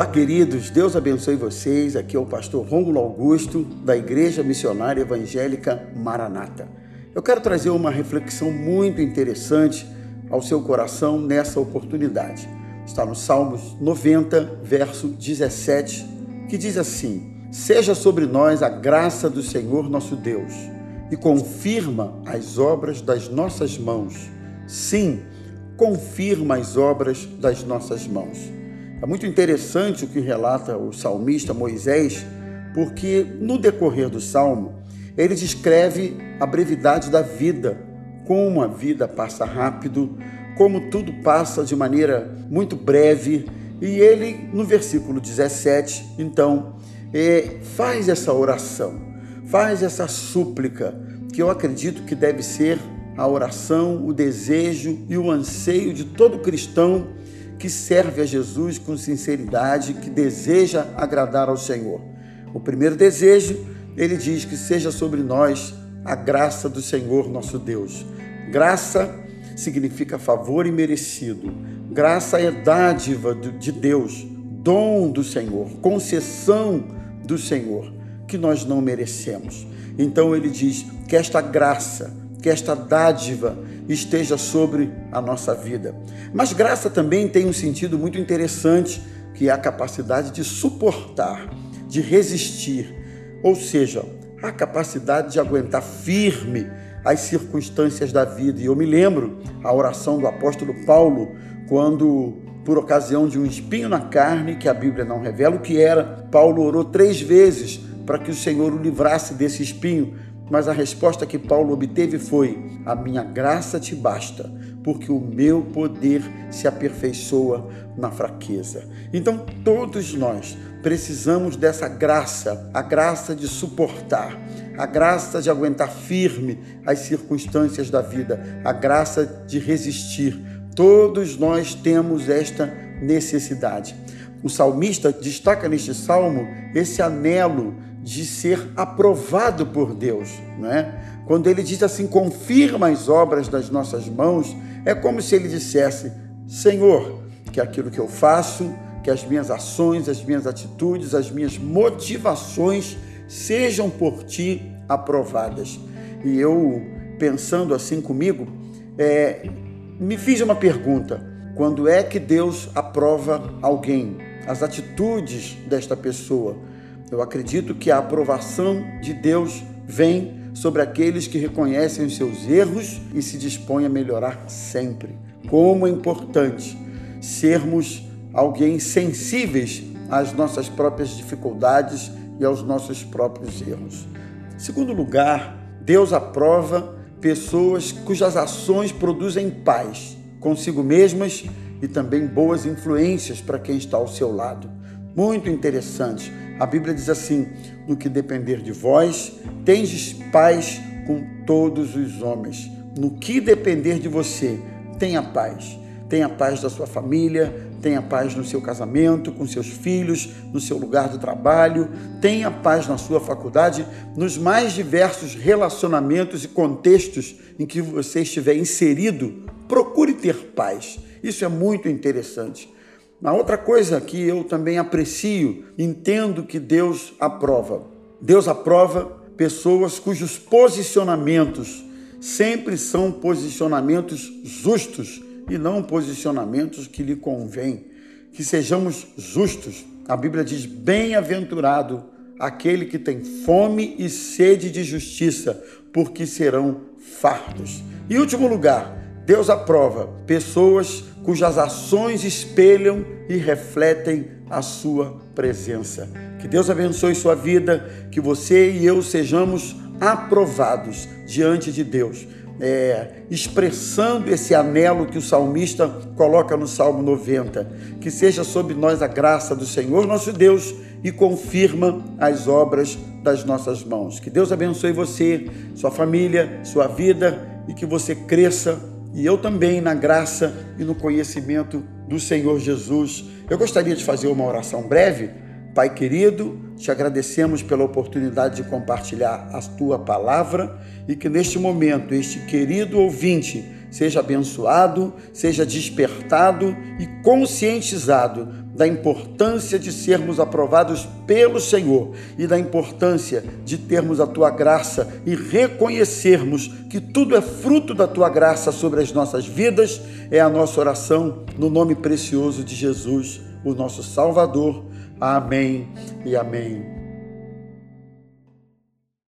Olá, queridos, Deus abençoe vocês. Aqui é o pastor Rômulo Augusto, da Igreja Missionária Evangélica Maranata. Eu quero trazer uma reflexão muito interessante ao seu coração nessa oportunidade. Está no Salmos 90, verso 17, que diz assim: Seja sobre nós a graça do Senhor nosso Deus e confirma as obras das nossas mãos. Sim, confirma as obras das nossas mãos. É muito interessante o que relata o salmista Moisés, porque no decorrer do salmo, ele descreve a brevidade da vida, como a vida passa rápido, como tudo passa de maneira muito breve. E ele, no versículo 17, então, é, faz essa oração, faz essa súplica, que eu acredito que deve ser a oração, o desejo e o anseio de todo cristão que serve a Jesus com sinceridade, que deseja agradar ao Senhor. O primeiro desejo, ele diz que seja sobre nós a graça do Senhor nosso Deus. Graça significa favor imerecido. Graça é dádiva de Deus, dom do Senhor, concessão do Senhor, que nós não merecemos. Então ele diz que esta graça, que esta dádiva esteja sobre a nossa vida. Mas graça também tem um sentido muito interessante, que é a capacidade de suportar, de resistir, ou seja, a capacidade de aguentar firme as circunstâncias da vida. E eu me lembro a oração do apóstolo Paulo, quando, por ocasião de um espinho na carne, que a Bíblia não revela o que era, Paulo orou três vezes para que o Senhor o livrasse desse espinho mas a resposta que Paulo obteve foi: A minha graça te basta, porque o meu poder se aperfeiçoa na fraqueza. Então, todos nós precisamos dessa graça, a graça de suportar, a graça de aguentar firme as circunstâncias da vida, a graça de resistir. Todos nós temos esta necessidade. O salmista destaca neste salmo esse anelo de ser aprovado por Deus, não é? Quando ele diz assim, confirma as obras das nossas mãos, é como se ele dissesse: Senhor, que aquilo que eu faço, que as minhas ações, as minhas atitudes, as minhas motivações sejam por ti aprovadas. E eu, pensando assim comigo, é, me fiz uma pergunta: quando é que Deus aprova alguém? As atitudes desta pessoa eu acredito que a aprovação de Deus vem sobre aqueles que reconhecem os seus erros e se dispõem a melhorar sempre. Como é importante sermos alguém sensíveis às nossas próprias dificuldades e aos nossos próprios erros. Segundo lugar, Deus aprova pessoas cujas ações produzem paz consigo mesmas e também boas influências para quem está ao seu lado. Muito interessante. A Bíblia diz assim: No que depender de vós, tendes paz com todos os homens. No que depender de você, tenha paz. Tenha paz da sua família, tenha paz no seu casamento, com seus filhos, no seu lugar de trabalho, tenha paz na sua faculdade, nos mais diversos relacionamentos e contextos em que você estiver inserido, procure ter paz. Isso é muito interessante. A outra coisa que eu também aprecio, entendo que Deus aprova. Deus aprova pessoas cujos posicionamentos sempre são posicionamentos justos e não posicionamentos que lhe convém. Que sejamos justos. A Bíblia diz: bem-aventurado aquele que tem fome e sede de justiça, porque serão fartos. Em último lugar, Deus aprova pessoas cujas ações espelham e refletem a sua presença. Que Deus abençoe sua vida, que você e eu sejamos aprovados diante de Deus. É, expressando esse anelo que o salmista coloca no Salmo 90, que seja sobre nós a graça do Senhor nosso Deus e confirma as obras das nossas mãos. Que Deus abençoe você, sua família, sua vida e que você cresça e eu também na graça e no conhecimento do Senhor Jesus. Eu gostaria de fazer uma oração breve. Pai querido, te agradecemos pela oportunidade de compartilhar a tua palavra e que neste momento este querido ouvinte seja abençoado, seja despertado e conscientizado da importância de sermos aprovados pelo Senhor e da importância de termos a tua graça e reconhecermos que tudo é fruto da tua graça sobre as nossas vidas, é a nossa oração no nome precioso de Jesus, o nosso Salvador. Amém e amém.